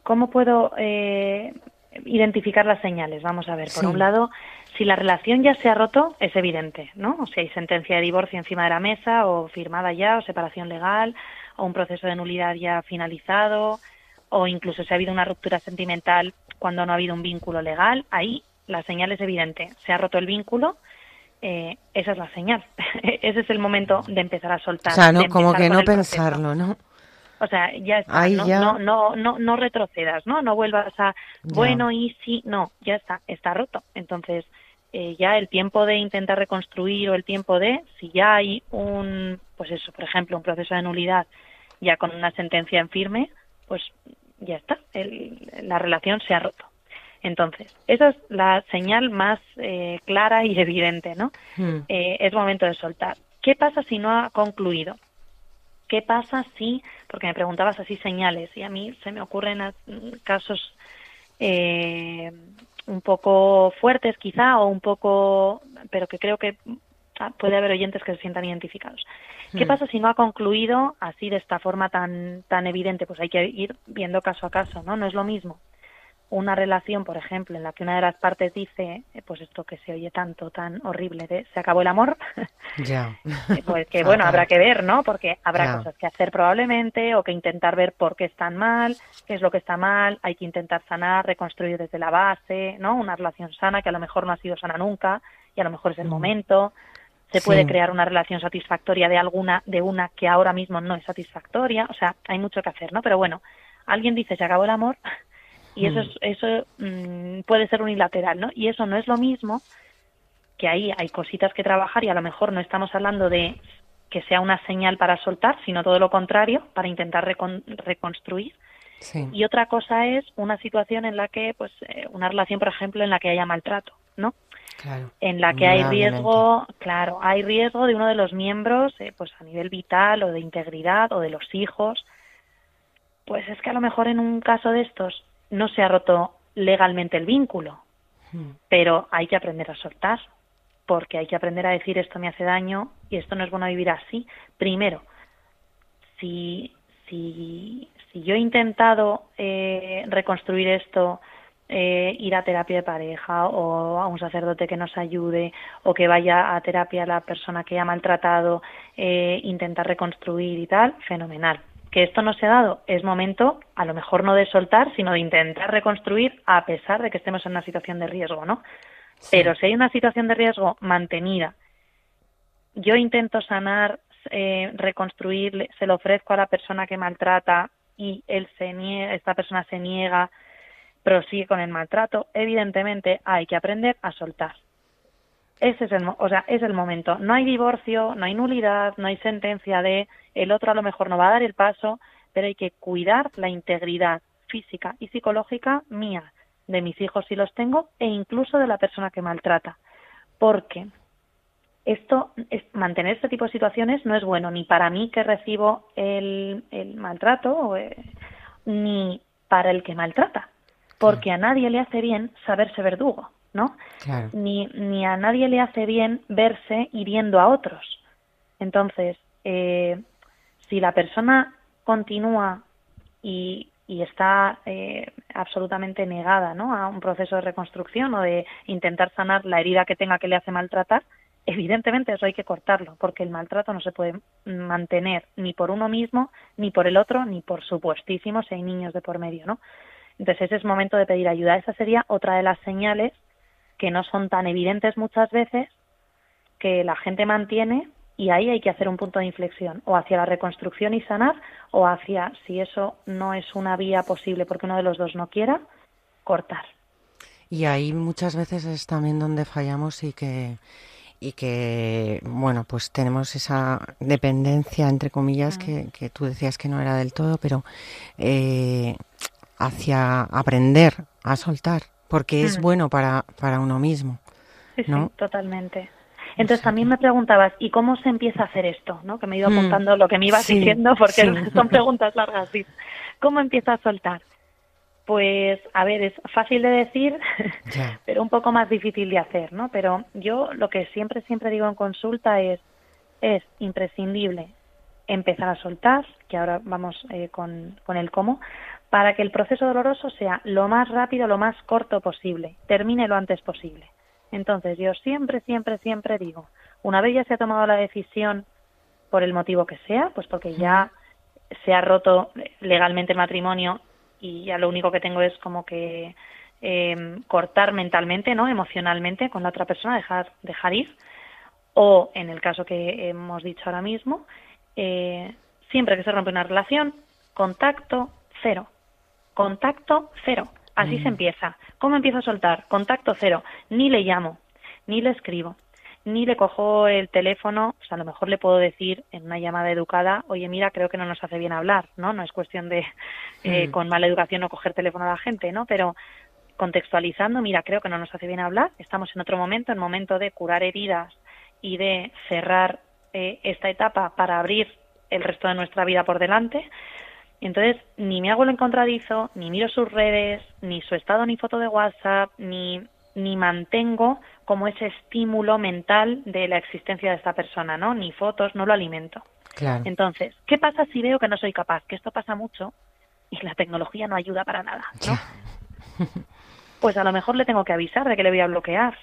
cómo puedo eh, identificar las señales? Vamos a ver. Por Sí. un lado, si la relación ya se ha roto, es evidente, ¿no? O si hay sentencia de divorcio encima de la mesa, o firmada ya, o separación legal, o un proceso de nulidad ya finalizado, o incluso si ha habido una ruptura sentimental cuando no ha habido un vínculo legal, ahí la señal es evidente. Se ha roto el vínculo, eh, esa es la señal. Ese es el momento de empezar a soltar. O sea, no, como que no pensarlo, ¿no? O sea, ya está, no, ya- No, no, no, no retrocedas, ¿no? No vuelvas a, Ya. bueno, y sí, no, ya está, está roto. Entonces, eh, ya el tiempo de intentar reconstruir o el tiempo de, si ya hay un, pues eso, por ejemplo, un proceso de nulidad ya con una sentencia en firme, pues ya está, el- la relación se ha roto. Entonces, esa es la señal más eh, clara y evidente, ¿no? Hmm. eh, es momento de soltar. ¿Qué pasa si no ha concluido? ¿Qué pasa si, porque me preguntabas así señales, y a mí se me ocurren casos eh, un poco fuertes quizá, o un poco, pero que creo que ah, puede haber oyentes que se sientan identificados. ¿Qué Hmm. pasa si no ha concluido así de esta forma tan, tan evidente? Pues hay que ir viendo caso a caso, ¿no? No es lo mismo una relación, por ejemplo, en la que una de las partes dice, eh, pues esto que se oye tanto, tan horrible de se acabó el amor, Ya. pues que bueno, habrá que ver, ¿no? Porque habrá cosas que hacer probablemente o que intentar ver por qué están mal, qué es lo que está mal, hay que intentar sanar, reconstruir desde la base, ¿no? Una relación sana que a lo mejor no ha sido sana nunca y a lo mejor es el Mm. momento. Se puede crear una relación satisfactoria de alguna de una que ahora mismo no es satisfactoria, o sea, hay mucho que hacer, ¿no? Pero bueno, alguien dice se acabó el amor y eso es, eso mm, puede ser unilateral, ¿no? Y eso no es lo mismo que ahí hay cositas que trabajar y a lo mejor no estamos hablando de que sea una señal para soltar, sino todo lo contrario, para intentar recon- reconstruir. Sí. Y otra cosa es una situación en la que, pues, eh, una relación, por ejemplo, en la que haya maltrato, ¿no? Claro. En la que hay riesgo, claro, hay riesgo de uno de los miembros, eh, pues a nivel vital o de integridad o de los hijos. Pues es que a lo mejor en un caso de estos no se ha roto legalmente el vínculo, Hmm. pero hay que aprender a soltar, porque hay que aprender a decir esto me hace daño y esto no es bueno vivir así. Primero, si, si, si yo he intentado eh, reconstruir esto, eh, ir a terapia de pareja o a un sacerdote que nos ayude o que vaya a terapia la persona que ha maltratado, eh, intentar reconstruir y tal, fenomenal. Que esto no se ha dado, es momento a lo mejor no de soltar, sino de intentar reconstruir a pesar de que estemos en una situación de riesgo, ¿no? Pero si hay una situación de riesgo mantenida, yo intento sanar, eh, reconstruir, se lo ofrezco a la persona que maltrata y él se niega, esta persona se niega, prosigue con el maltrato, evidentemente hay que aprender a soltar. Ese es el, o sea, es el momento. No hay divorcio, no hay nulidad, no hay sentencia de el otro a lo mejor no va a dar el paso, pero hay que cuidar la integridad física y psicológica mía, de mis hijos si los tengo, e incluso de la persona que maltrata. Porque esto, es, mantener este tipo de situaciones no es bueno ni para mí que recibo el, el maltrato, eh, ni para el que maltrata. Porque a nadie le hace bien saberse verdugo, ¿no? Claro. ni, ni a nadie le hace bien verse hiriendo a otros. Entonces, eh, si la persona continúa y, y está eh, absolutamente negada ¿no? a un proceso de reconstrucción o de intentar sanar la herida que tenga que le hace maltratar, evidentemente eso hay que cortarlo, porque el maltrato no se puede mantener ni por uno mismo, ni por el otro, ni por supuestísimo si hay niños de por medio, ¿no? Entonces ese es momento de pedir ayuda. Esa sería otra de las señales que no son tan evidentes muchas veces, que la gente mantiene y ahí hay que hacer un punto de inflexión, o hacia la reconstrucción y sanar, o hacia, si eso no es una vía posible porque uno de los dos no quiera, cortar. Y ahí muchas veces es también donde fallamos y que y que bueno pues tenemos esa dependencia entre comillas que, que tú decías que no era del todo pero eh, hacia aprender a soltar porque es Mm. bueno para para uno mismo Sí, sí, ¿No? totalmente. Entonces también me preguntabas, ¿y cómo se empieza a hacer esto? ¿no? Que me he ido Mm. apuntando lo que me ibas Sí, diciendo porque sí. son preguntas largas. sí. ¿Cómo empieza a soltar? Pues, a ver, es fácil de decir, pero un poco más difícil de hacer, ¿no? Pero yo lo que siempre, siempre digo en consulta es, es imprescindible empezar a soltar, que ahora vamos eh, con, con el cómo, para que el proceso doloroso sea lo más rápido, lo más corto posible, termine lo antes posible. Entonces, yo siempre, siempre, siempre digo, una vez ya se ha tomado la decisión por el motivo que sea, pues porque ya se ha roto legalmente el matrimonio y ya lo único que tengo es como que eh, cortar mentalmente, ¿no? Emocionalmente con la otra persona, dejar, dejar ir. O en el caso que hemos dicho ahora mismo, eh, siempre que se rompe una relación, contacto cero. Contacto cero. Así se empieza. ¿Cómo empiezo a soltar? Contacto cero. Ni le llamo, ni le escribo, ni le cojo el teléfono. O sea, a lo mejor le puedo decir en una llamada educada, oye, mira, creo que no nos hace bien hablar, ¿no? No es cuestión de eh, Mm. con mala educación no coger teléfono a la gente, ¿no? Pero contextualizando, mira, creo que no nos hace bien hablar, estamos en otro momento, en momento de curar heridas y de cerrar eh, esta etapa para abrir el resto de nuestra vida por delante. Entonces, ni me hago el encontradizo, ni miro sus redes, ni su estado ni foto de WhatsApp, ni, ni mantengo como ese estímulo mental de la existencia de esta persona, ¿no? Ni fotos, no lo alimento. claro Entonces, ¿qué pasa si veo que no soy capaz? Que esto pasa mucho y la tecnología no ayuda para nada, ¿no? Pues a lo mejor le tengo que avisar de que le voy a bloquear.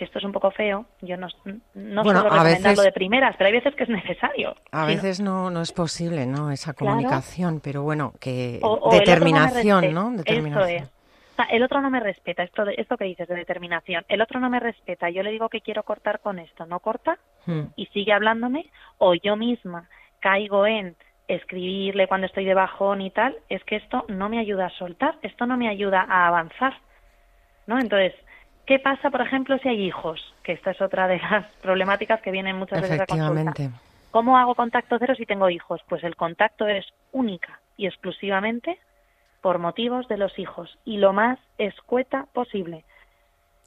Que esto es un poco feo. Yo no, no Bueno, suelo recomendarlo veces- de primeras, pero hay veces que es necesario. a Si veces no no es posible no esa Claro. comunicación pero bueno que O- o determinación no determinación Eso es. O sea, el otro no me respeta, esto, de, esto que dices de determinación. El otro no me respeta, yo le digo que quiero cortar con esto, no corta Mm. y sigue hablándome, o yo misma caigo en escribirle cuando estoy de bajón y tal, es que esto no me ayuda a soltar, esto no me ayuda a avanzar. ¿No? Entonces, ¿qué pasa, por ejemplo, si hay hijos? Que esta es otra de las problemáticas que vienen muchas veces a consulta. ¿Cómo hago contacto cero si tengo hijos? Pues el contacto es única y exclusivamente por motivos de los hijos y lo más escueta posible.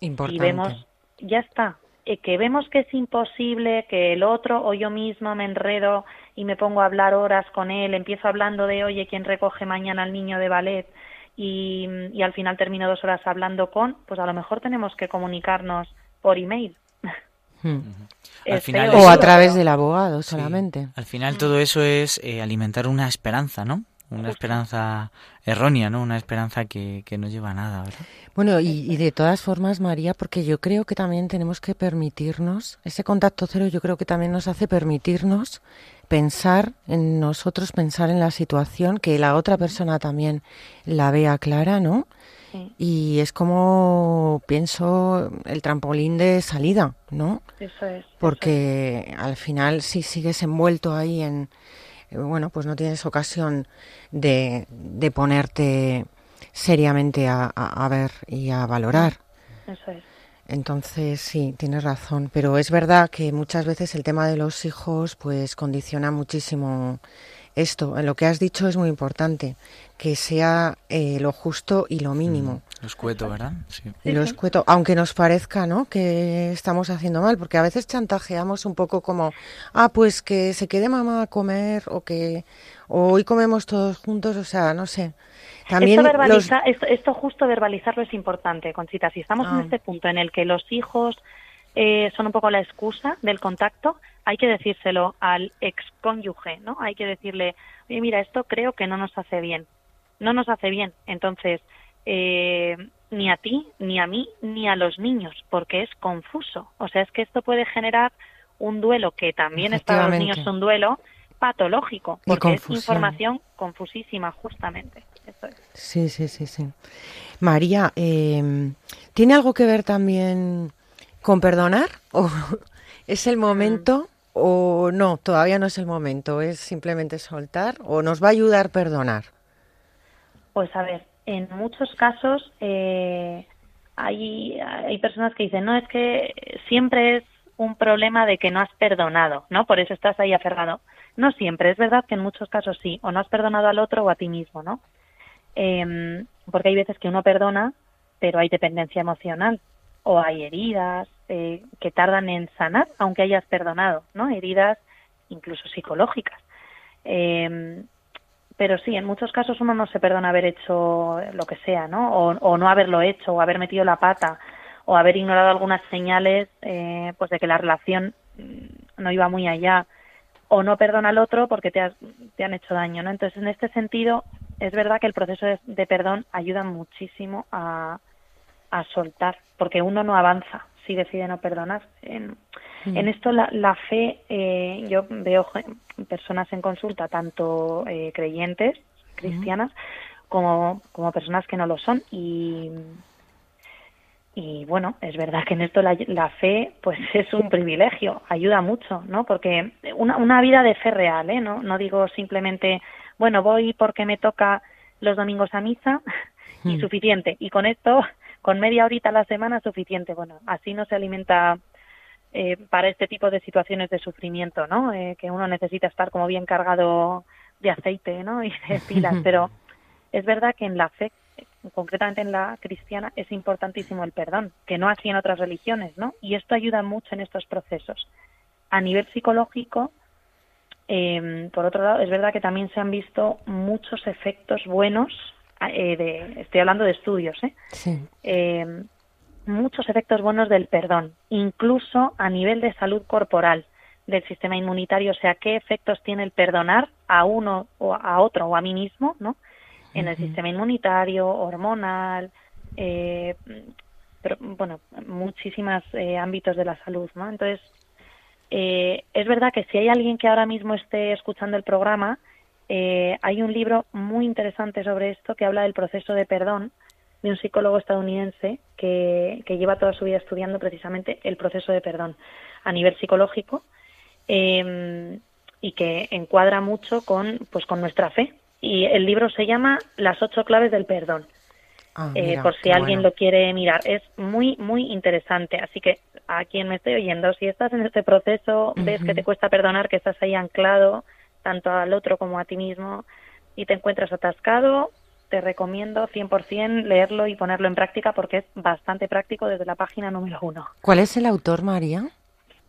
importante Y vemos, ya está, eh, que vemos que es imposible, que el otro o yo misma me enredo y me pongo a hablar horas con él, empiezo hablando de, oye, ¿quién recoge mañana al niño de ballet? Y, y al final termino dos horas hablando con, pues a lo mejor tenemos que comunicarnos por email. Mm. Al Es final feo, o a través del abogado Sí. solamente Al final todo eso es eh, alimentar una esperanza, ¿no? Una esperanza errónea, ¿no? Una esperanza que, que no lleva a nada, ¿verdad? Bueno, y, y de todas formas, María, porque yo creo que también tenemos que permitirnos, ese contacto cero yo creo que también nos hace permitirnos pensar en nosotros, pensar en la situación, que la otra persona también la vea clara, ¿no? Sí. Y es como, pienso, el trampolín de salida, ¿no? Eso es. eso es. Porque al final si sigues envuelto ahí en, eh, bueno, pues no tienes ocasión de, de ponerte seriamente a, a- a ver y a valorar. Eso es. Entonces sí, tienes razón, pero es verdad que muchas veces el tema de los hijos pues condiciona muchísimo esto. En lo que has dicho es muy importante, que sea eh, lo justo y lo mínimo. Lo escueto, ¿verdad? Sí. Y lo escueto, aunque nos parezca, ¿no? Que estamos haciendo mal, porque a veces chantajeamos un poco como, ah, pues que se quede mamá a comer o que o hoy comemos todos juntos, o sea, no sé. También esto, los verbaliza- esto, esto justo verbalizarlo es importante, Conchita. Si estamos Ah. en este punto en el que los hijos eh, son un poco la excusa del contacto, hay que decírselo al excónyuge, ¿no? Hay que decirle, oye, mira, esto creo que no nos hace bien. No nos hace bien. Entonces, eh, ni a ti, ni a mí, ni a los niños, porque es confuso. O sea, es que esto puede generar un duelo que también es para los niños un duelo patológico, porque es información confusísima, justamente. Sí, sí, sí, sí. María, eh, ¿tiene algo que ver también con perdonar? ¿O es el momento? ¿O no? Todavía no es el momento. ¿Es simplemente soltar? ¿O nos va a ayudar perdonar? Pues a ver, en muchos casos eh, hay, hay personas que dicen, no, es que siempre es un problema de que no has perdonado, ¿no? Por eso estás ahí aferrado. No siempre, es verdad que en muchos casos sí, o no has perdonado al otro o a ti mismo, ¿no? Em, porque hay veces que uno perdona, pero hay dependencia emocional, o hay heridas eh, que tardan en sanar, aunque hayas perdonado, ¿no? Heridas incluso psicológicas. Em, pero sí, en muchos casos uno no se perdona haber hecho lo que sea, ¿no? O, o no haberlo hecho, o haber metido la pata, o haber ignorado algunas señales, eh, pues de que la relación mm, no iba muy allá, o no perdona al otro porque te, has- te han hecho daño, ¿no? Entonces, en este sentido, es verdad que el proceso de, de perdón ayuda muchísimo a, a soltar, porque uno no avanza si decide no perdonar. En, en esto la, la fe, eh, yo veo personas en consulta, tanto eh, creyentes, cristianas, como, como personas que no lo son. Y, y bueno, es verdad que en esto la, la fe pues es un privilegio, ayuda mucho, ¿no? Porque una, una vida de fe real, ¿eh? No, no digo simplemente, bueno, voy porque me toca los domingos a misa y Mm. suficiente. Y con esto, con media horita a la semana, suficiente. Bueno, así no se alimenta eh, para este tipo de situaciones de sufrimiento, ¿no? Eh, que uno necesita estar como bien cargado de aceite, ¿no? Y de pilas. Pero es verdad que en la fe, concretamente en la cristiana, es importantísimo el perdón, que no así en otras religiones, ¿no? Y esto ayuda mucho en estos procesos. A nivel psicológico, eh, por otro lado, es verdad que también se han visto muchos efectos buenos, eh, de, estoy hablando de estudios, ¿eh? Sí. eh, muchos efectos buenos del perdón, incluso a nivel de salud corporal del sistema inmunitario, o sea, qué efectos tiene el perdonar a uno o a otro o a mí mismo, ¿no? En el sistema inmunitario, hormonal, eh, pero, bueno, muchísimos eh, ámbitos de la salud, ¿no? Entonces, eh, es verdad que si hay alguien que ahora mismo esté escuchando el programa, eh, hay un libro muy interesante sobre esto que habla del proceso de perdón de un psicólogo estadounidense que, lleva toda su vida estudiando precisamente el proceso de perdón a nivel psicológico eh, y que encuadra mucho con, pues, con nuestra fe. Y el libro se llama Las ocho claves del perdón. Ah, Eh, por si alguien bueno. lo quiere mirar. Es muy, muy interesante. Así que a quien me esté oyendo, si estás en este proceso, ves que te cuesta perdonar, que estás ahí anclado tanto al otro como a ti mismo y te encuentras atascado, te recomiendo 100% leerlo y ponerlo en práctica porque es bastante práctico desde la página número uno. ¿Cuál es el autor, María?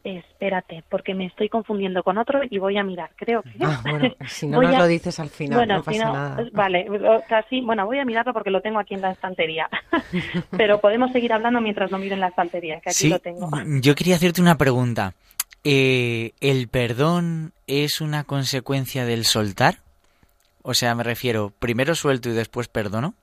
Espérate, porque me estoy confundiendo con otro y voy a mirar. Creo que. Ah, bueno, si no nos a- lo dices al final, bueno, no si pasa no, nada. pues Vale, casi. Bueno, voy a mirarlo porque lo tengo aquí en la estantería. Pero podemos seguir hablando mientras lo miro en la estantería, que aquí Sí, lo tengo. yo quería hacerte una pregunta. Eh, ¿El perdón es una consecuencia del soltar? O sea, me refiero, primero suelto y después perdono.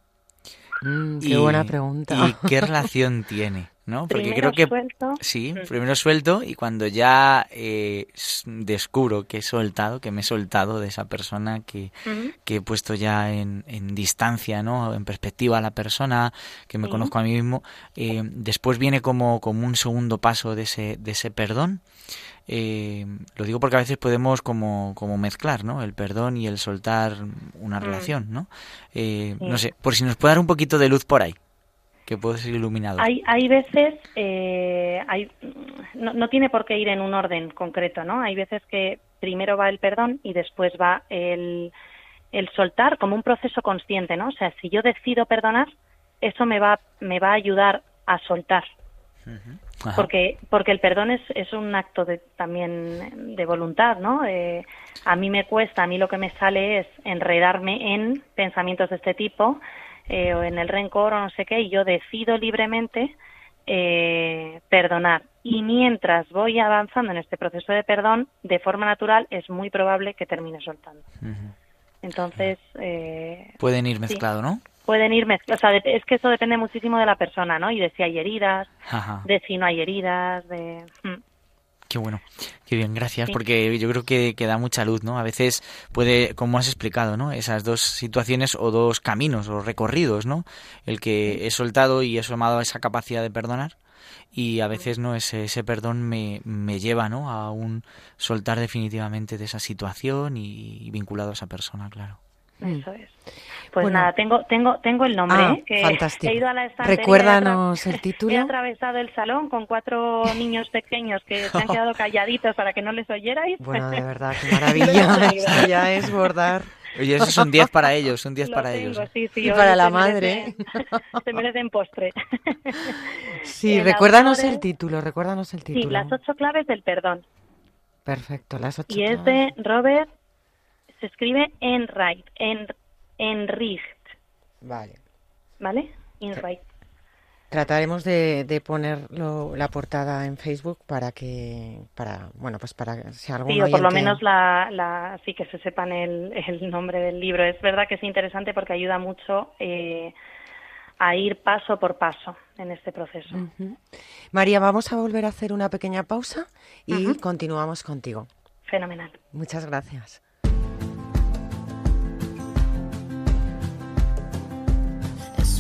Mm, qué Y- buena pregunta. ¿Y qué relación tiene? ¿No? Porque Primero creo que suelto. sí, primero suelto y cuando ya eh, descubro que he soltado, que me he soltado de esa persona que, que he puesto ya en, en distancia, ¿no? En perspectiva a la persona, que me Sí. conozco a mí mismo, eh, después viene como, como un segundo paso de ese, de ese perdón. Eh, lo digo porque a veces podemos como, como mezclar, ¿no? El perdón y el soltar una Mm. relación, ¿no? Eh, Sí. No sé, por si nos puede dar un poquito de luz por ahí, que puedo ser iluminado. Hay, hay veces, eh, hay, no, no tiene por qué ir en un orden concreto, ¿no? Hay veces que primero va el perdón y después va el, el soltar como un proceso consciente, ¿no? O sea, si yo decido perdonar, eso me va, me va a ayudar a soltar, porque porque el perdón es, es un acto de, también de voluntad, ¿no? Eh, a mí me cuesta, a mí lo que me sale es enredarme en pensamientos de este tipo eh, o en el rencor o no sé qué y yo decido libremente eh, perdonar. Y mientras voy avanzando en este proceso de perdón, de forma natural es muy probable que termine soltando. Entonces, eh, Pueden ir mezclado, ¿no? pueden ir mezclados. O sea, de- es que eso depende muchísimo de la persona, ¿no? Y de si hay heridas, Ajá. de si no hay heridas, de... mm. Qué bueno, qué bien, gracias, Sí. porque yo creo que, que da mucha luz, ¿no? A veces puede, como has explicado, ¿no? Esas dos situaciones o dos caminos o recorridos, ¿no? El que he soltado y he sumado esa capacidad de perdonar y a veces, ¿no? Ese, ese perdón me, me lleva, ¿no? A un soltar definitivamente de esa situación y, vinculado a esa persona, claro. Eso es. Pues Bueno. nada, tengo, tengo, tengo el nombre, Ah, ¿eh? que fantástico. he ido a la estantería, Recuérdanos el título. He atravesado el salón con cuatro niños pequeños que se han quedado calladitos para que no les oyerais. Bueno, de verdad, qué maravilla. Esto ya es bordar. Oye, esos son 10 para ellos, son 10 Lo para tengo, ellos. ¿eh? sí, sí, Y para se la merecen- madre. se merecen postre. Sí, El recuérdanos el es- título, recuérdanos el título. Sí, las ocho claves del perdón. Perfecto, las ocho. Y es claves. de Robert, se escribe Enright, en, Enricht, Vale. ¿vale? Enright. Trataremos de, de ponerlo la portada en Facebook para que, para, bueno, pues para que si algún Sí, o por lo menos la, la, sí que se sepan el, el nombre del libro. Es verdad que es interesante porque ayuda mucho eh, a ir paso por paso en este proceso. María, vamos a volver a hacer una pequeña pausa y continuamos contigo. Fenomenal. Muchas gracias.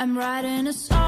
I'm writing a song.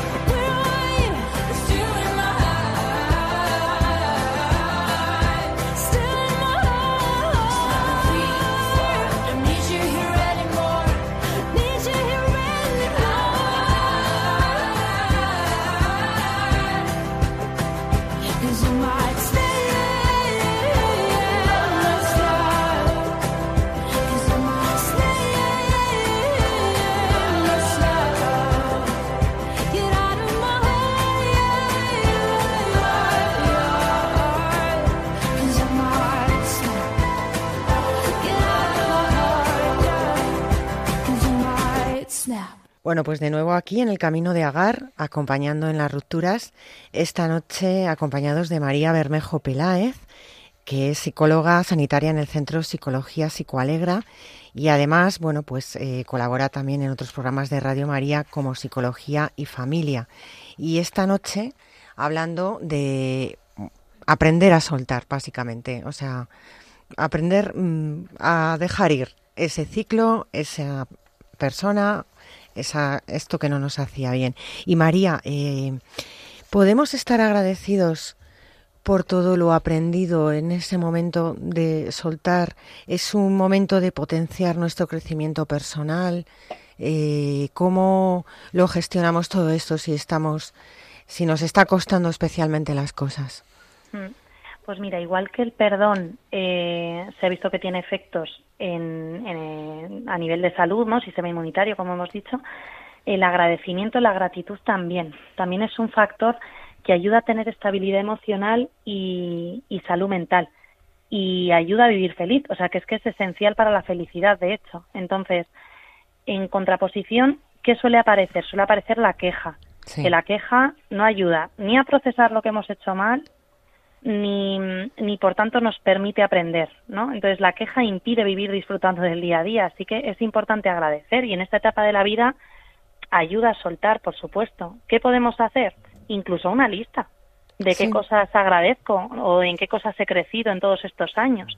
Bueno, pues de nuevo aquí en el camino de Agar, acompañando en las rupturas, esta noche acompañados de María Bermejo Peláez, que es psicóloga sanitaria en el Centro Psicología Psicoalegra y además, bueno, pues eh, colabora también en otros programas de Radio María como Psicología y Familia. Y esta noche hablando de aprender a soltar, básicamente, o sea, aprender mm, a dejar ir ese ciclo, esa persona, esa, esto que no nos hacía bien. Y María, eh, ¿podemos estar agradecidos por todo lo aprendido en ese momento de soltar. Es un momento de potenciar nuestro crecimiento personal. Eh, ¿Cómo lo gestionamos todo esto si estamos, si nos está costando especialmente las cosas? Mm. Pues mira, igual que el perdón eh, se ha visto que tiene efectos en, en- a nivel de salud, ¿no? sistema inmunitario, como hemos dicho, el agradecimiento, la gratitud también. También es un factor que ayuda a tener estabilidad emocional y, y salud mental y ayuda a vivir feliz. O sea, que es que es esencial para la felicidad, de hecho. Entonces, en contraposición, ¿qué suele aparecer? Suele aparecer la queja. Sí. Que la queja no ayuda ni a procesar lo que hemos hecho mal, ni, ni por tanto nos permite aprender, ¿no? Entonces la queja impide vivir disfrutando del día a día, así que es importante agradecer y en esta etapa de la vida ayuda a soltar, por supuesto. ¿Qué podemos hacer? Incluso una lista de qué Sí. cosas agradezco o en qué cosas he crecido en todos estos años.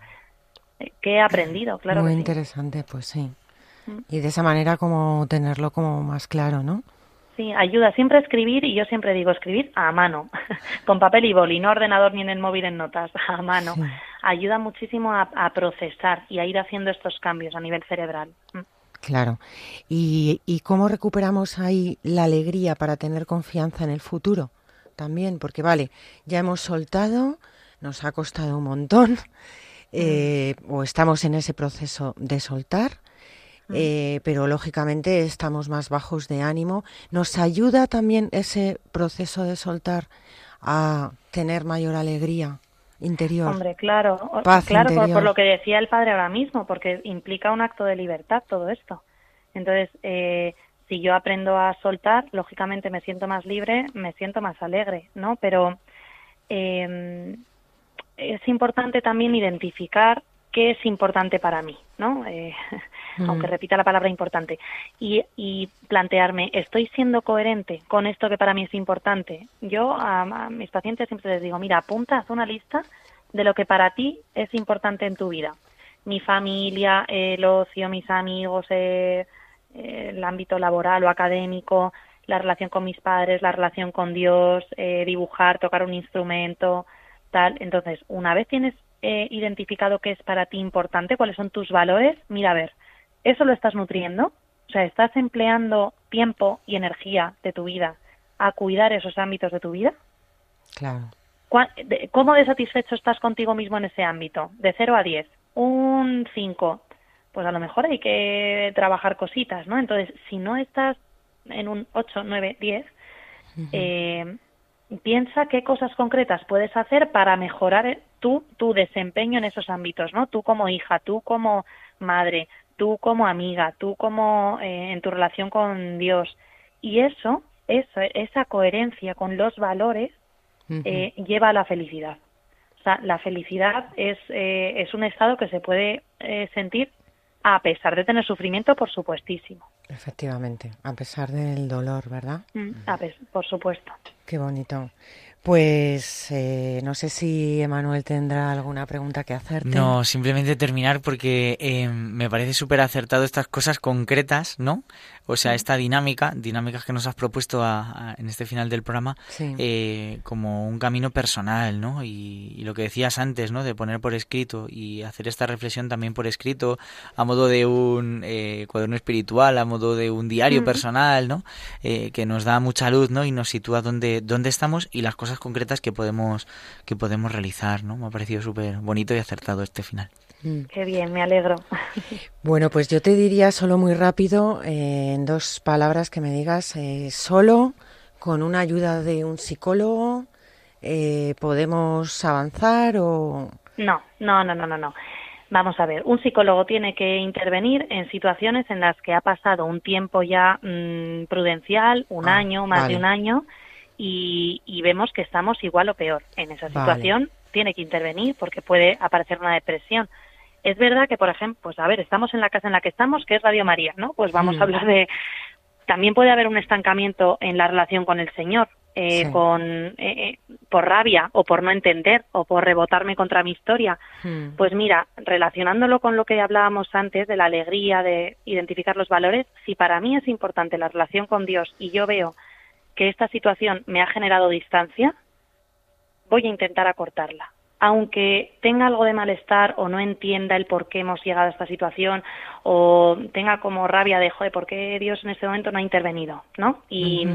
Eh, ¿Qué he aprendido? Claro Muy que sí. interesante, pues sí. Mm. Y de esa manera como tenerlo como más claro, ¿no? Sí, ayuda siempre a escribir y yo siempre digo escribir a mano, con papel y boli, no ordenador ni en el móvil en notas, a mano. Sí. Ayuda muchísimo a, a procesar y a ir haciendo estos cambios a nivel cerebral. Mm. Claro. ¿Y, ¿Y cómo recuperamos ahí la alegría para tener confianza en el futuro? También, porque vale, ya hemos soltado, nos ha costado un montón, eh, o estamos en ese proceso de soltar, eh, pero lógicamente estamos más bajos de ánimo. ¿Nos ayuda también ese proceso de soltar a tener mayor alegría interior? Hombre, claro, Paz claro, por, lo que decía el padre ahora mismo, porque implica un acto de libertad todo esto. Entonces, eh, si yo aprendo a soltar, lógicamente me siento más libre, me siento más alegre, ¿no? Pero eh, es importante también identificar qué es importante para mí, ¿no? Eh, Mm. Aunque repita la palabra importante. Y, y plantearme, ¿estoy siendo coherente con esto que para mí es importante? Yo a, a mis pacientes siempre les digo, mira, apunta, haz una lista de lo que para ti es importante en tu vida. Mi familia, el ocio, mis amigos, eh, eh, el ámbito laboral o académico, la relación con mis padres, la relación con Dios, eh, dibujar, tocar un instrumento, tal. Entonces, una vez tienes eh, identificado qué es para ti importante, cuáles son tus valores, mira a ver, ¿eso lo estás nutriendo? O sea, ¿estás empleando tiempo y energía de tu vida a cuidar esos ámbitos de tu vida? Claro. ¿Cuá- de- ¿Cómo de satisfecho estás contigo mismo en ese ámbito? De 0 a 10. Un 5. Pues a lo mejor hay que trabajar cositas, ¿no? Entonces, si no estás en un 8, 9, 10, eh, piensa qué cosas concretas puedes hacer para mejorar tú, tu desempeño en esos ámbitos, ¿no? Tú como hija, tú como madre, tú como amiga, tú como eh, en tu relación con Dios. Y eso, eso, esa coherencia con los valores eh, lleva a la felicidad. O sea, la felicidad es, eh, es un estado que se puede eh, sentir a pesar de tener sufrimiento, por supuestísimo. Efectivamente, a pesar del dolor, ¿verdad? A pes- por supuesto. Qué bonito. Pues eh, no sé si Emanuel tendrá alguna pregunta que hacerte. No, simplemente terminar porque eh, me parece súper acertado estas cosas concretas, ¿no? O sea, esta dinámica, dinámicas que nos has propuesto a- a- en este final del programa, Sí. eh, como un camino personal, ¿no? Y, y lo que decías antes, ¿no? De poner por escrito y hacer esta reflexión también por escrito, a modo de un eh, cuaderno espiritual, a modo de un diario personal, ¿no? Eh, que nos da mucha luz, ¿no? Y nos sitúa dónde, dónde estamos y las cosas concretas que podemos, que podemos realizar, ¿no? Me ha parecido súper bonito y acertado este final. Mm. Qué bien, me alegro. Bueno, pues yo te diría solo muy rápido, eh, en dos palabras que me digas, eh, solo con una ayuda de un psicólogo eh, podemos avanzar o... No, no, no, no, no, no. Vamos a ver, un psicólogo tiene que intervenir en situaciones en las que ha pasado un tiempo ya mm, prudencial, un Ah, año, más vale. de un año, y, y vemos que estamos igual o peor. En esa Vale. situación tiene que intervenir porque puede aparecer una depresión. Es verdad que, por ejemplo, pues a ver, estamos en la casa en la que estamos, que es Radio María, ¿no? Pues vamos Mm. a hablar de... También puede haber un estancamiento en la relación con el Señor, eh, Sí. con eh, eh, por rabia o por no entender o por rebotarme contra mi historia. Mm. Pues mira, relacionándolo con lo que hablábamos antes de la alegría, de identificar los valores, si para mí es importante la relación con Dios y yo veo que esta situación me ha generado distancia, voy a intentar acortarla. Aunque tenga algo de malestar o no entienda el por qué hemos llegado a esta situación o tenga como rabia de, joder, ¿por qué Dios en este momento no ha intervenido? ¿No? Y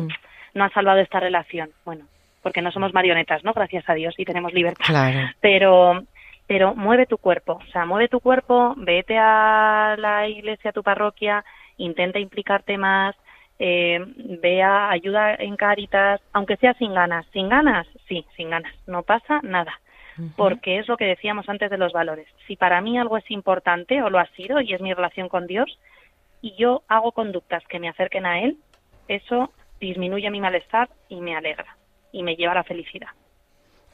no ha salvado esta relación. Bueno, porque no somos marionetas, ¿no? Gracias a Dios y tenemos libertad Claro. pero pero mueve tu cuerpo, o sea, mueve tu cuerpo, vete a la iglesia, a tu parroquia, intenta implicarte más, eh, vea, ayuda en Cáritas, aunque sea sin ganas, sin ganas, sí, sin ganas, no pasa nada, porque es lo que decíamos antes de los valores. Si para mí algo es importante o lo ha sido y es mi relación con Dios y yo hago conductas que me acerquen a Él, eso disminuye mi malestar y me alegra y me lleva a la felicidad.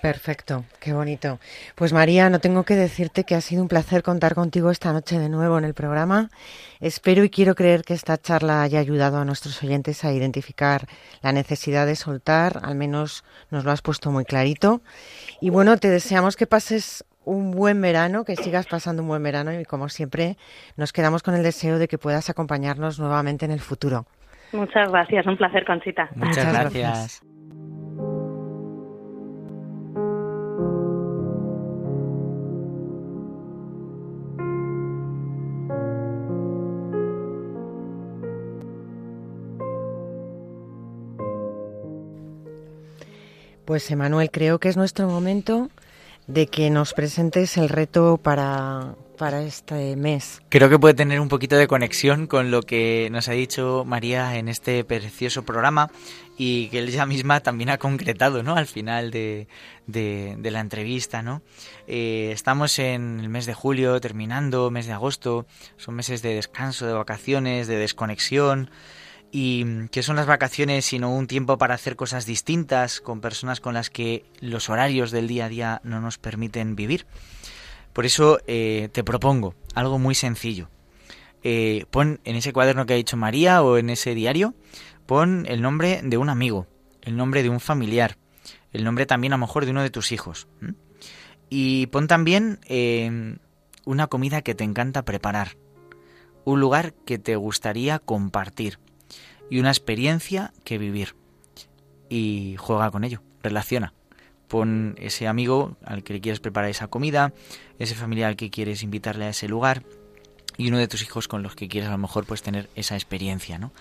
Perfecto, qué bonito. Pues María, no tengo que decirte que ha sido un placer contar contigo esta noche de nuevo en el programa. Espero y quiero creer que esta charla haya ayudado a nuestros oyentes a identificar la necesidad de soltar, al menos nos lo has puesto muy clarito. Y bueno, te deseamos que pases un buen verano, que sigas pasando un buen verano y como siempre nos quedamos con el deseo de que puedas acompañarnos nuevamente en el futuro. Muchas gracias, un placer, Conchita. Muchas Muchas gracias. Pues Emanuel, creo que es nuestro momento de que nos presentes el reto para, para este mes. Creo que puede tener un poquito de conexión con lo que nos ha dicho María en este precioso programa y que ella misma también ha concretado, ¿no? Al final de, de- la entrevista, ¿no? Eh, estamos en el mes de julio, terminando, mes de agosto, son meses de descanso, de vacaciones, de desconexión. Y que son las vacaciones sino un tiempo para hacer cosas distintas con personas con las que los horarios del día a día no nos permiten vivir. Por eso eh, te propongo algo muy sencillo. Eh, pon en ese cuaderno que ha dicho María o en ese diario, pon el nombre de un amigo, el nombre de un familiar, el nombre también a lo mejor de uno de tus hijos. Y pon también eh, una comida que te encanta preparar, un lugar que te gustaría compartir y una experiencia que vivir. Y juega con ello, relaciona. Pon ese amigo al que le quieres preparar esa comida, ese familiar al que quieres invitarle a ese lugar y uno de tus hijos con los que quieres a lo mejor pues tener esa experiencia, ¿no?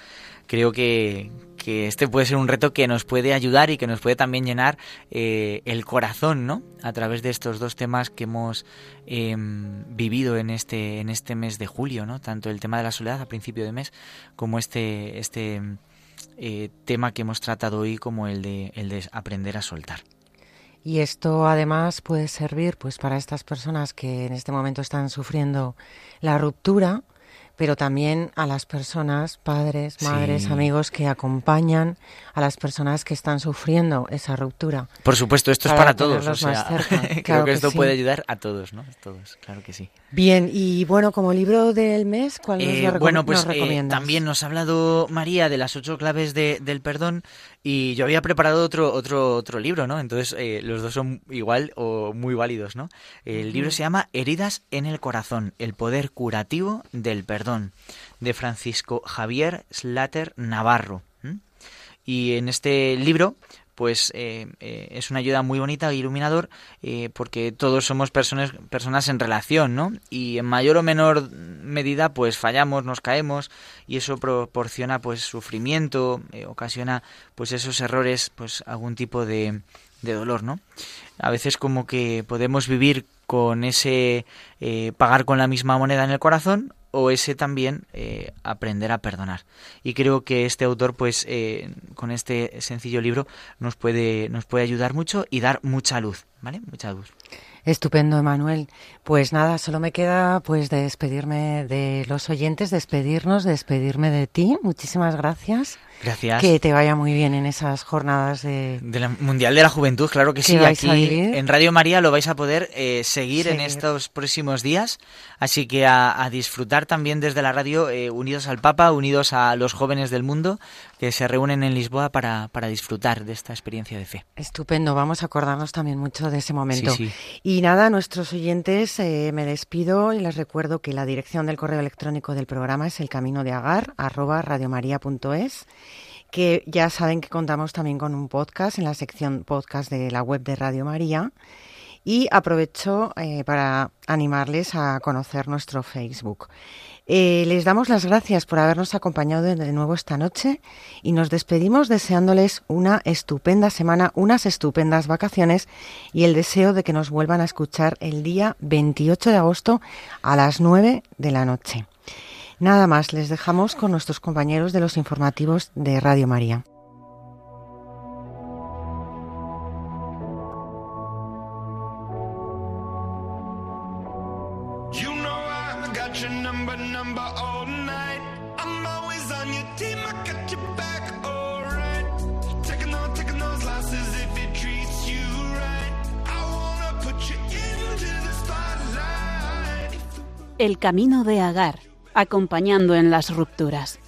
Creo que, que este puede ser un reto que nos puede ayudar y que nos puede también llenar eh, el corazón, ¿no? A través de estos dos temas que hemos eh, vivido en este, en este mes de julio, ¿no? Tanto el tema de la soledad a principio de mes como este, este eh, tema que hemos tratado hoy como el de, el de aprender a soltar. Y esto además puede servir pues para estas personas que en este momento están sufriendo la ruptura, pero también a las personas, padres, madres, Sí. amigos que acompañan a las personas que están sufriendo esa ruptura. Por supuesto, esto es Para todos. O sea, creo Claro que que esto sí. puede ayudar a todos, ¿no? A todos, claro que sí. Bien, y bueno, como libro del mes, ¿cuál nos, Eh, lo recom- bueno, pues nos eh, también nos ha hablado María de las ocho claves de- del perdón y yo había preparado otro otro otro libro, ¿no? Entonces eh, los dos son igual o muy válidos, ¿no? El libro se llama Heridas en el corazón: el poder curativo del perdón de Francisco Javier Slater Navarro. Y en este libro pues eh, eh, es una ayuda muy bonita e iluminador eh, porque todos somos personas personas en relación no y en mayor o menor medida pues fallamos nos caemos y eso proporciona pues sufrimiento eh, ocasiona pues esos errores pues algún tipo de, de dolor no a veces como que podemos vivir con ese pagar con la misma moneda en el corazón o ese también eh, aprender a perdonar. Y creo que este autor, pues, eh, con este sencillo libro, nos puede, nos puede ayudar mucho y dar mucha luz, ¿vale? Mucha luz. Estupendo, Emanuel. Pues nada, solo me queda pues de despedirme de los oyentes, despedirnos, despedirme de ti. Muchísimas gracias. Gracias. Que te vaya muy bien en esas jornadas de... Del Mundial de la Juventud, claro que ¿Qué sí. Aquí en Radio María lo vais a poder eh, seguir, en estos próximos días. Así que a, a disfrutar también desde la radio, eh, unidos al Papa, unidos a los jóvenes del mundo que se reúnen en Lisboa para, para disfrutar de esta experiencia de fe. Estupendo, vamos a acordarnos también mucho de ese momento. Sí, sí. Y nada, nuestros oyentes, eh, me despido y les recuerdo que la dirección del correo electrónico del programa es el camino de agar, arroba radiomaria.es. que ya saben que contamos también con un podcast en la sección podcast de la web de Radio María. Y aprovecho eh, para animarles a conocer nuestro Facebook. Eh, les damos las gracias por habernos acompañado de nuevo esta noche y nos despedimos deseándoles una estupenda semana, unas estupendas vacaciones y el deseo de que nos vuelvan a escuchar el día 28 de agosto a las 9 de la noche. Nada más, les dejamos con nuestros compañeros de los informativos de Radio María. El Camino de Agar, acompañando en las rupturas.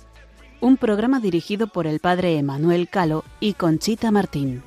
Un programa dirigido por el padre Emanuel Calo y Conchita Martín.